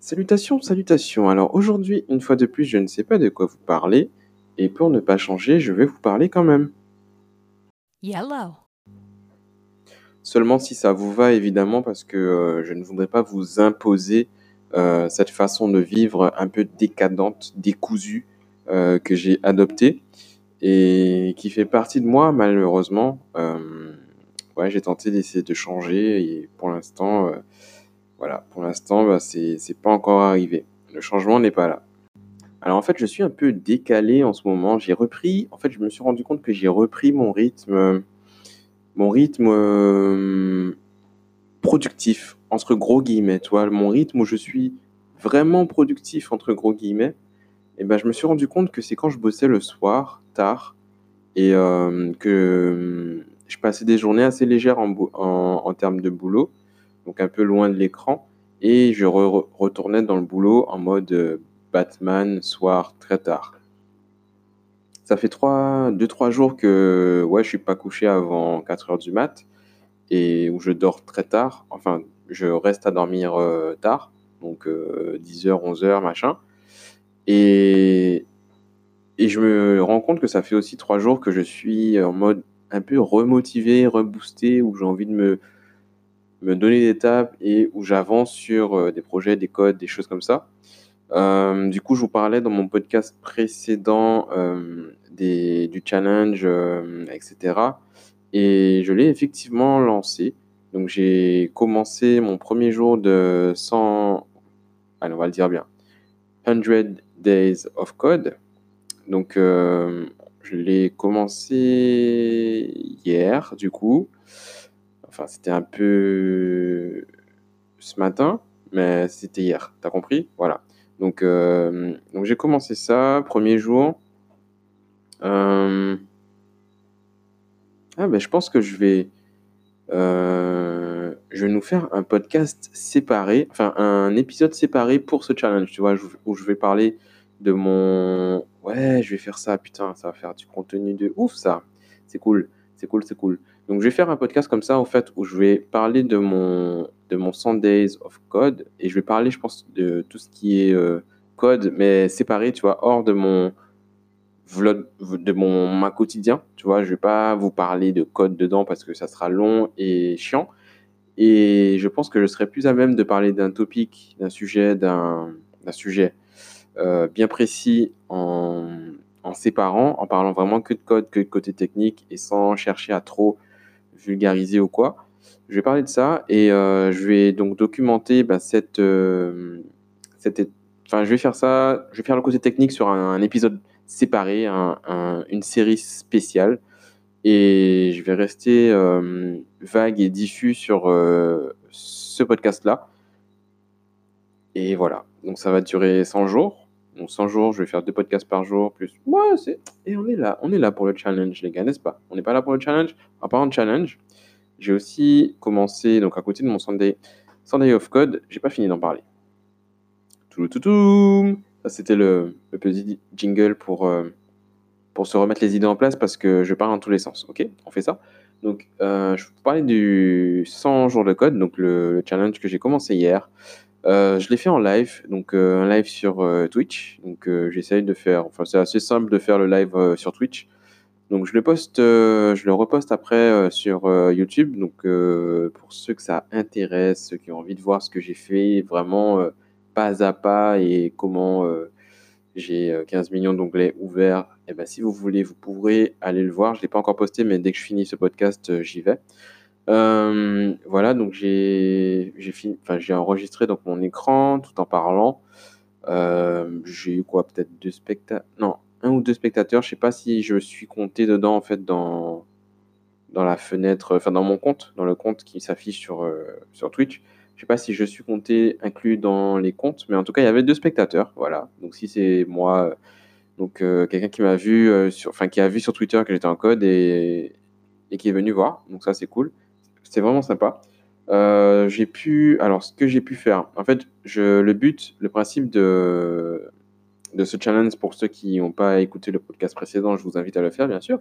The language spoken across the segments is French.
Salutations, salutations. Alors aujourd'hui, une fois de plus, je ne sais pas de quoi vous parler, et pour ne pas changer, je vais vous parler quand même. Yellow. Seulement si ça vous va, évidemment, parce que euh, je ne voudrais pas vous imposer euh, cette façon de vivre un peu décadente, décousue, euh, que j'ai adoptée, et qui fait partie de moi, malheureusement. Ouais, j'ai tenté d'essayer de changer, et pour l'instant, voilà, pour l'instant, bah, c'est pas encore arrivé. Le changement n'est pas là. Alors en fait, je suis un peu décalé en ce moment. J'ai repris, en fait, je me suis rendu compte que j'ai repris mon rythme, mon rythme euh, productif, entre gros guillemets, tu vois, mon rythme où je suis vraiment productif, entre gros guillemets. Et ben, je me suis rendu compte que c'est quand je bossais le soir, tard, et euh, que je passais des journées assez légères en termes de boulot, donc un peu loin de l'écran, et je re- retournais dans le boulot en mode euh, Batman, soir, très tard. Ça fait trois, deux, trois jours que ouais, je suis pas couché avant 4 heures du mat et où je dors très tard. Enfin, je reste à dormir euh, tard, donc euh, 10 heures, 11 heures, machin. Et, et je me rends compte que ça fait aussi trois jours que je suis en mode un peu remotivé, reboosté, où j'ai envie de me, me donner des tapes et où j'avance sur euh, des projets, des codes, des choses comme ça. Euh, du coup, je vous parlais dans mon podcast précédent euh, du challenge, etc. Et je l'ai effectivement lancé. Donc, j'ai commencé mon premier jour de 100, allez, on va le dire bien, 100 Days of Code. Donc, je l'ai commencé hier, du coup. Enfin, c'était un peu ce matin, mais c'était hier. T'as compris? Voilà. Donc, euh, donc j'ai commencé ça, premier jour. Euh, ah, ben, je pense que je vais, euh, je vais nous faire un podcast séparé, enfin un épisode séparé pour ce challenge, tu vois, où je vais parler de mon... Ouais, je vais faire ça, putain, ça va faire du contenu de ouf, ça. C'est cool, c'est cool, c'est cool. Donc je vais faire un podcast comme ça, en fait, où je vais parler de mon, de mon 100 Days of Code, et je vais parler, je pense, de tout ce qui est euh, code, mais séparé, tu vois, hors de mon vlog, de mon ma quotidien, tu vois, je vais pas vous parler de code dedans parce que ça sera long et chiant. Et je pense que je serai plus à même de parler d'un topic, d'un sujet, d'un sujet euh, bien précis en, en séparant, en parlant vraiment que de code, que de côté technique et sans chercher à trop vulgariser ou quoi. Je vais parler de ça et euh, je vais donc documenter bah, cette, euh, enfin, je vais faire ça, je vais faire le côté technique sur un, épisode séparé, un- un- une série spéciale et je vais rester euh, vague et diffus sur ce podcast-là. Et voilà. Donc ça va durer 100 jours. Donc 100 jours, je vais faire deux podcasts par jour, plus. Ouais, c'est. Et on est là. On est là pour le challenge, les gars, n'est-ce pas? On n'est pas là pour le challenge? En parlant de challenge, j'ai aussi commencé, donc à côté de mon Sunday, Sunday of Code, j'ai pas fini d'en parler. Touloutoutoum Ça, c'était le, le petit jingle pour, euh, pour se remettre les idées en place parce que je parle dans tous les sens. Ok, on fait ça. Donc, euh, je vais vous parler du 100 jours de code, donc le challenge que j'ai commencé hier. Euh, je l'ai fait en live, donc euh, un live sur euh, Twitch. Donc, j'essaye de faire, enfin, c'est assez simple de faire le live sur Twitch. Donc, je le poste, je le reposte après sur YouTube. Donc, pour ceux que ça intéresse, ceux qui ont envie de voir ce que j'ai fait vraiment pas à pas et comment j'ai euh, 15 millions d'onglets ouverts. Et ben, si vous voulez, vous pourrez aller le voir. Je l'ai pas encore posté, mais dès que je finis ce podcast, j'y vais. Euh, voilà, donc j'ai j'ai enregistré donc mon écran tout en parlant. Euh, j'ai eu quoi, peut-être deux spectateurs, non, un ou deux spectateurs. Je sais pas si je suis compté dedans en fait dans dans la fenêtre, enfin dans mon compte, dans le compte qui s'affiche sur euh, sur Twitch. Je sais pas si je suis compté inclus dans les comptes, mais en tout cas il y avait deux spectateurs. Voilà, donc si c'est moi, euh, donc euh, quelqu'un qui m'a vu euh, sur, enfin qui a vu sur Twitter que j'étais en code et et qui est venu voir, donc ça c'est cool. C'était vraiment sympa. Euh, j'ai pu, alors ce que j'ai pu faire, en fait, je, le but, le principe de, ce challenge pour ceux qui n'ont pas écouté le podcast précédent, je vous invite à le faire bien sûr.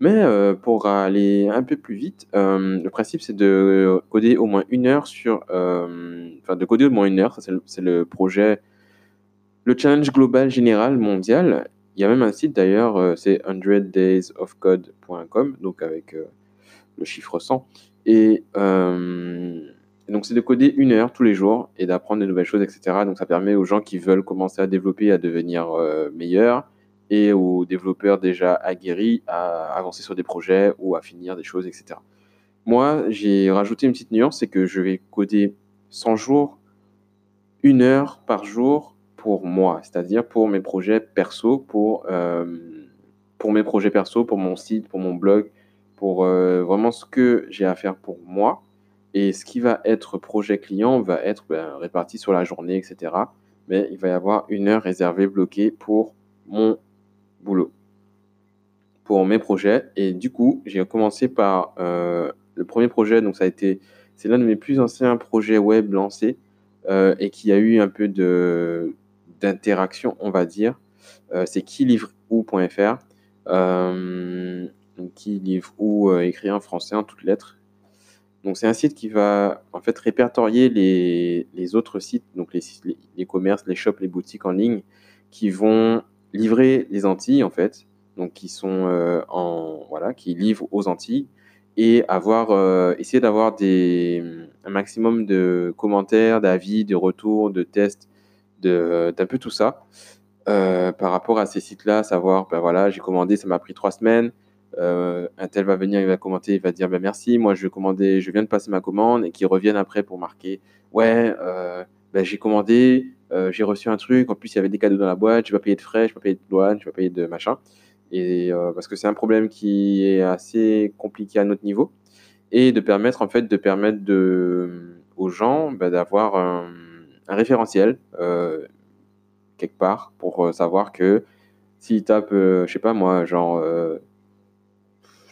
Mais euh, pour aller un peu plus vite, euh, le principe c'est de coder au moins une heure sur, enfin de coder au moins une heure. Ça c'est le, le projet, le challenge global général mondial. Il y a même un site d'ailleurs, c'est 100daysofcode.com, donc avec le chiffre 100. Et euh, donc c'est de coder une heure tous les jours et d'apprendre de nouvelles choses, etc. Donc ça permet aux gens qui veulent commencer à développer à devenir euh, meilleurs et aux développeurs déjà aguerris à avancer sur des projets ou à finir des choses, etc. Moi, j'ai rajouté une petite nuance, c'est que je vais coder 100 jours, une heure par jour pour moi, c'est-à-dire pour mes projets perso, pour, euh, pour mes projets perso, pour mon site, pour mon blog, pour euh, vraiment ce que j'ai à faire pour moi. Et ce qui va être projet client va être ben, réparti sur la journée, etc. Mais il va y avoir une heure réservée, bloquée pour mon boulot, pour mes projets. Et du coup, j'ai commencé par euh, le premier projet. Donc, ça a été, c'est l'un de mes plus anciens projets web lancés euh, et qui a eu un peu de d'interaction, on va dire. C'est qui livre où.fr. Qui livre où euh, écrit en français en toutes lettres. Donc c'est un site qui va en fait répertorier les, autres sites, donc les, commerces, les shops, les boutiques en ligne, qui vont livrer les Antilles en fait, donc qui sont euh, en voilà, qui livrent aux Antilles et avoir euh, essayer d'avoir des un maximum de commentaires, d'avis, de retours, de tests, de d'un peu tout ça par rapport à ces sites-là, savoir ben voilà, j'ai commandé, ça m'a pris trois semaines. Euh, un tel va venir, il va commenter, il va dire ben merci, moi je commandais, je viens de passer ma commande et qui reviennent après pour marquer ouais, euh, ben j'ai commandé, euh, j'ai reçu un truc, en plus il y avait des cadeaux dans la boîte, je vais pas payer de frais, je vais pas payer de douane, je vais payer de machin. Et parce que c'est un problème qui est assez compliqué à notre niveau et de permettre en fait de permettre aux gens ben, d'avoir un, référentiel quelque part pour savoir que s'ils tapent, je sais pas moi, genre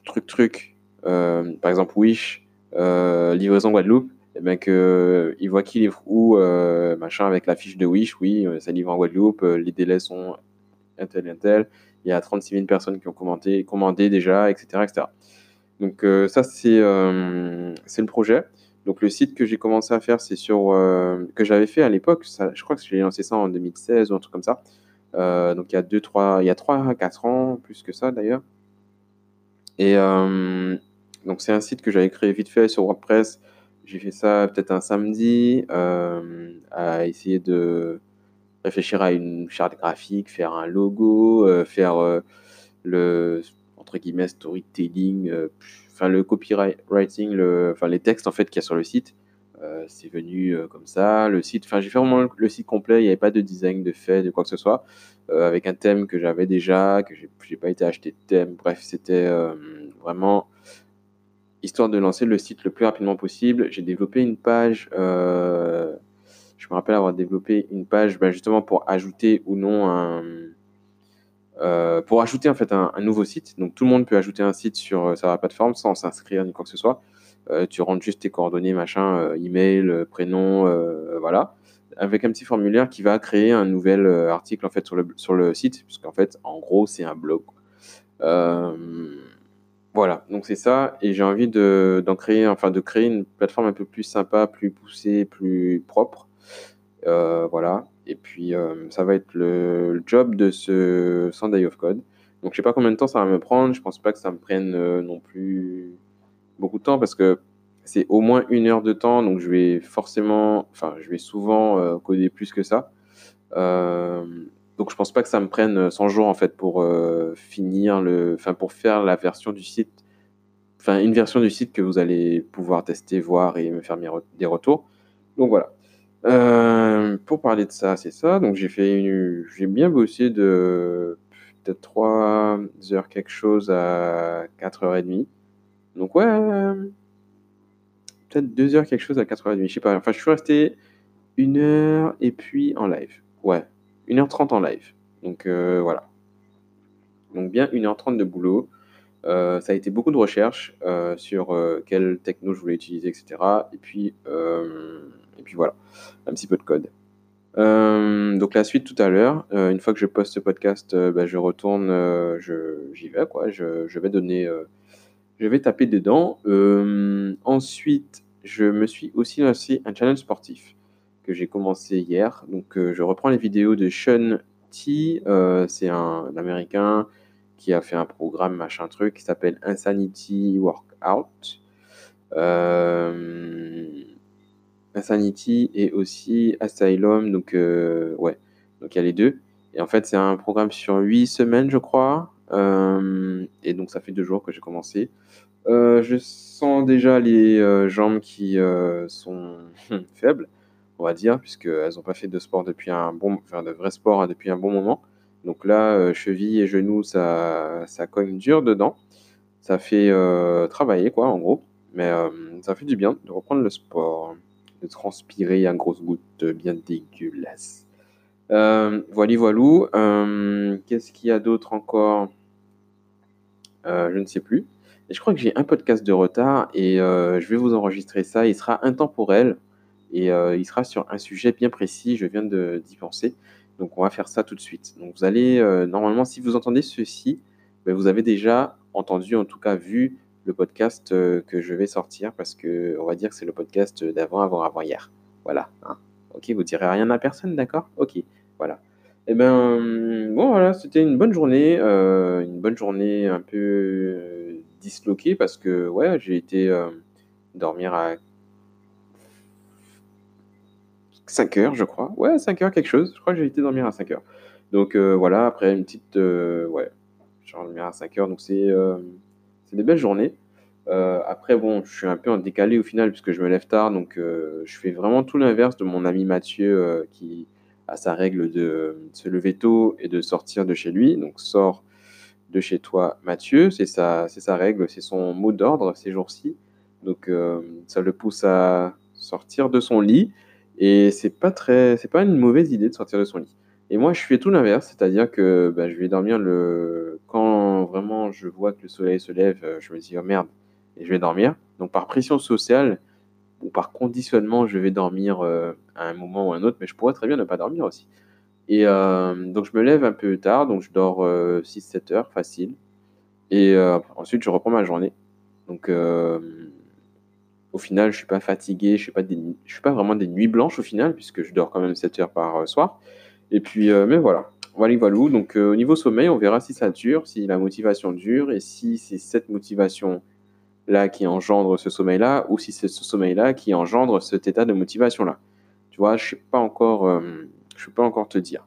truc truc, euh, par exemple Wish, euh, livraison Guadeloupe, et bien que il voit qui livre où, euh, machin, avec la fiche de Wish, oui, ça livre en Guadeloupe, les délais sont un tel, un tel, il y a 36 000 personnes qui ont commenté, commandé déjà, etc. etc. Donc euh, ça, c'est euh, c'est le projet. Donc le site que j'ai commencé à faire, c'est sur euh, que j'avais fait à l'époque. Je crois que j'ai lancé ça en 2016 ou un truc comme ça. Euh, donc il y a deux, trois, il y a trois, quatre ans, plus que ça d'ailleurs. Et euh, donc c'est un site que j'avais créé vite fait sur WordPress. J'ai fait ça peut-être un samedi, euh, à essayer de réfléchir à une charte graphique, faire un logo, euh, faire le entre guillemets storytelling, enfin le copywriting, le, les textes en fait qu'il y a sur le site. Euh, c'est venu euh, comme ça. Le site, enfin j'ai fait vraiment le, site complet. Il n'y avait pas de design, de fait, de quoi que ce soit, euh, avec un thème que j'avais déjà, que j'ai pas été acheté de thème. Bref, c'était vraiment histoire de lancer le site le plus rapidement possible. J'ai développé une page. Je me rappelle avoir développé une page ben, justement pour ajouter ou non un pour ajouter en fait un, nouveau site. Donc tout le monde peut ajouter un site sur sa plateforme sans s'inscrire ni quoi que ce soit. Euh, tu rentres juste tes coordonnées, machin, euh, email, euh, prénom, voilà, avec un petit formulaire qui va créer un nouvel article en fait sur le sur le site, puisqu'en fait en gros c'est un blog. voilà, donc c'est ça, et j'ai envie de d'en créer, enfin de créer une plateforme un peu plus sympa, plus poussée, plus propre. voilà, et puis, ça va être le, job de ce Sunday of Code. Donc, je sais pas combien de temps ça va me prendre. Je pense pas que ça me prenne non plus beaucoup de temps parce que c'est au moins une heure de temps. Donc, je vais forcément, enfin, je vais souvent euh, coder plus que ça. Euh, donc, je pense pas que ça me prenne 100 jours en fait pour euh, finir le, enfin, pour faire la version du site, enfin, une version du site que vous allez pouvoir tester, voir et me faire des retours. Donc, voilà. Euh, pour parler de ça, c'est ça. Donc j'ai fait une... j'ai bien bossé de peut-être 3 heures quelque chose à 4h30. Donc ouais, peut-être 2 heures quelque chose à 4h30, je sais pas. Enfin, je suis resté une heure et puis en live. Ouais, 1h30 en live. Donc euh, voilà. Donc bien 1h30 de boulot. Euh, ça a été beaucoup de recherches euh, sur euh, quelle techno je voulais utiliser, etc. Et puis, euh, voilà, un petit peu de code. Euh, donc la suite tout à l'heure. Euh, une fois que je poste ce podcast, euh, bah, je retourne, euh, j'y vais quoi. Je, vais donner, euh, je vais taper dedans. Euh, ensuite, je me suis aussi lancé un challenge sportif que j'ai commencé hier. Donc euh, je reprends les vidéos de Sean T. Euh, c'est un, Américain qui a fait un programme machin truc qui s'appelle Insanity Workout. Insanity et aussi Asylum. Donc, ouais, donc il y a les deux. Et en fait, c'est un programme sur 8 semaines, je crois. Euh, et donc, ça fait deux jours que j'ai commencé. Euh, je sens déjà les euh, jambes qui sont faibles, on va dire, puisqu'elles n'ont pas fait de sport depuis un bon, enfin, de vrai sport hein, depuis un bon moment. Donc là, cheville et genoux, ça, ça cogne dur dedans. Ça fait travailler, quoi, en gros. Mais ça fait du bien de reprendre le sport, de transpirer à grosses gouttes bien dégueulasses. Euh, voilà, voilou. Qu'est-ce qu'il y a d'autre encore? Euh, Je ne sais plus. Et je crois que j'ai un podcast de retard et euh, je vais vous enregistrer ça. Il sera intemporel et euh, il sera sur un sujet bien précis. Je viens d'y penser. Donc on va faire ça tout de suite. Donc vous allez, normalement, si vous entendez ceci, ben, vous avez déjà entendu, en tout cas vu le podcast que je vais sortir parce que on va dire que c'est le podcast d'avant, avant, avant hier. Voilà. hein. Ok, vous direz rien à personne, d'accord? Ok, voilà. Eh ben, bon, voilà, c'était une bonne journée, euh, une bonne journée un peu euh, disloquée parce que, ouais, j'ai été euh, dormir à 5 heures, je crois. Ouais, 5 heures, quelque chose. Je crois que j'ai été dormir à 5 heures. Donc, voilà, après une petite. ouais, j'ai dormi à 5 heures. Donc, c'est c'est des belles journées. Après, bon, je suis un peu en décalé au final puisque je me lève tard. Donc, je fais vraiment tout l'inverse de mon ami Mathieu qui a sa règle de se lever tôt et de sortir de chez lui. Donc, sors de chez toi, Mathieu. C'est sa, sa règle, c'est son mot d'ordre ces jours-ci. Donc, euh, ça le pousse à sortir de son lit. Et c'est pas très, c'est pas une mauvaise idée de sortir de son lit. Et moi, je fais tout l'inverse, c'est-à-dire que bah, je vais dormir le quand vraiment je vois que le soleil se lève, euh, je me dis oh merde, et je vais dormir. Donc par pression sociale ou par conditionnement, je vais dormir euh, à un moment ou à un autre, mais je pourrais très bien ne pas dormir aussi. Et euh, donc je me lève un peu tard, donc je dors euh, 6-7 heures facile. Et euh, ensuite, je reprends ma journée. Donc euh, au final, je suis pas fatigué, je suis suis pas vraiment des nuits blanches au final, puisque je dors quand même 7 heures par euh, soir. Et puis, euh, mais voilà. Voilà, voilà. Donc, euh, au niveau sommeil, on verra si ça dure, si la motivation dure, et si c'est cette motivation-là qui engendre ce sommeil-là, ou si c'est ce sommeil-là qui engendre cet état de motivation-là. Tu vois, je sais pas encore, euh, je peux pas encore te dire.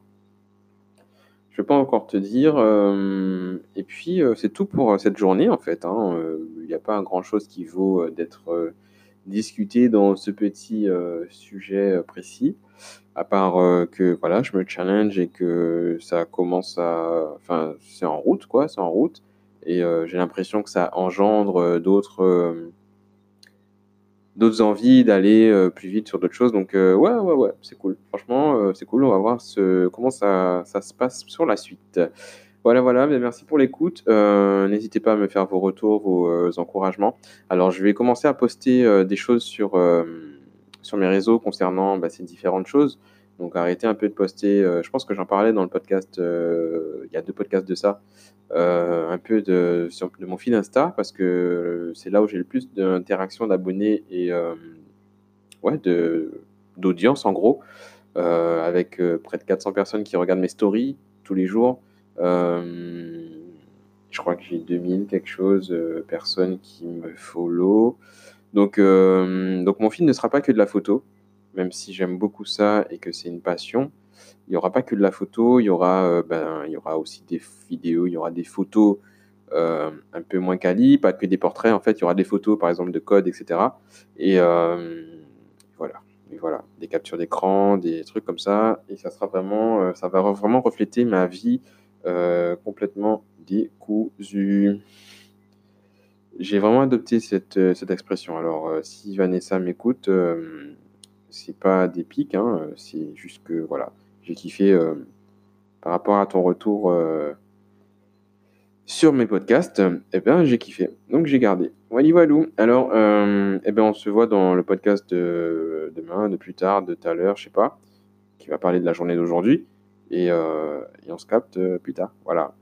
Je peux pas encore te dire. euh, et puis, euh, c'est tout pour euh, cette journée, en fait. hein. Il n'y a pas grand-chose qui vaut d'être discuté dans ce petit sujet précis, à part que voilà, je me challenge et que ça commence à. Enfin, c'est en route, quoi, c'est en route. Et euh, j'ai l'impression que ça engendre euh, d'autres. euh, d'autres envies d'aller plus vite sur d'autres choses. Donc, ouais, ouais, ouais, c'est cool. Franchement, c'est cool. On va voir comment ça, se passe sur la suite. Voilà, voilà. Mais merci pour l'écoute. N'hésitez pas à me faire vos retours, vos encouragements. Alors, je vais commencer à poster des choses sur, sur mes réseaux concernant bah, ces différentes choses. Donc, arrêtez un peu de poster. euh, je pense que j'en parlais dans le podcast. euh, il y a deux podcasts de ça. euh, un peu de, sur, de mon feed Insta parce que c'est là où j'ai le plus d'interactions d'abonnés et ouais, d'audience en gros, avec près de 400 personnes qui regardent mes stories tous les jours. Je crois que j'ai 2000 quelque chose personnes qui me follow. Donc, donc mon feed ne sera pas que de la photo, même si j'aime beaucoup ça et que c'est une passion. Il n'y aura pas que de la photo, il y aura, euh, ben, il y aura aussi des vidéos, il y aura des photos euh, un peu moins quali, pas que des portraits, en fait, il y aura des photos, par exemple, de code, etc. Et euh, voilà, voilà, des captures d'écran, des trucs comme ça, et ça sera vraiment, ça va vraiment refléter ma vie complètement décousue. J'ai vraiment adopté cette, cette expression. Alors, si Vanessa m'écoute, c'est pas des pics, hein, euh, c'est juste que, voilà, j'ai kiffé euh, par rapport à ton retour euh, sur mes podcasts, euh, eh ben, j'ai kiffé. Donc, j'ai gardé. Wally Walou. Alors, eh ben, on se voit dans le podcast de demain, de plus tard, de tout à l'heure, je sais pas. qui va parler de la journée d'aujourd'hui et, et on se capte plus tard. Voilà.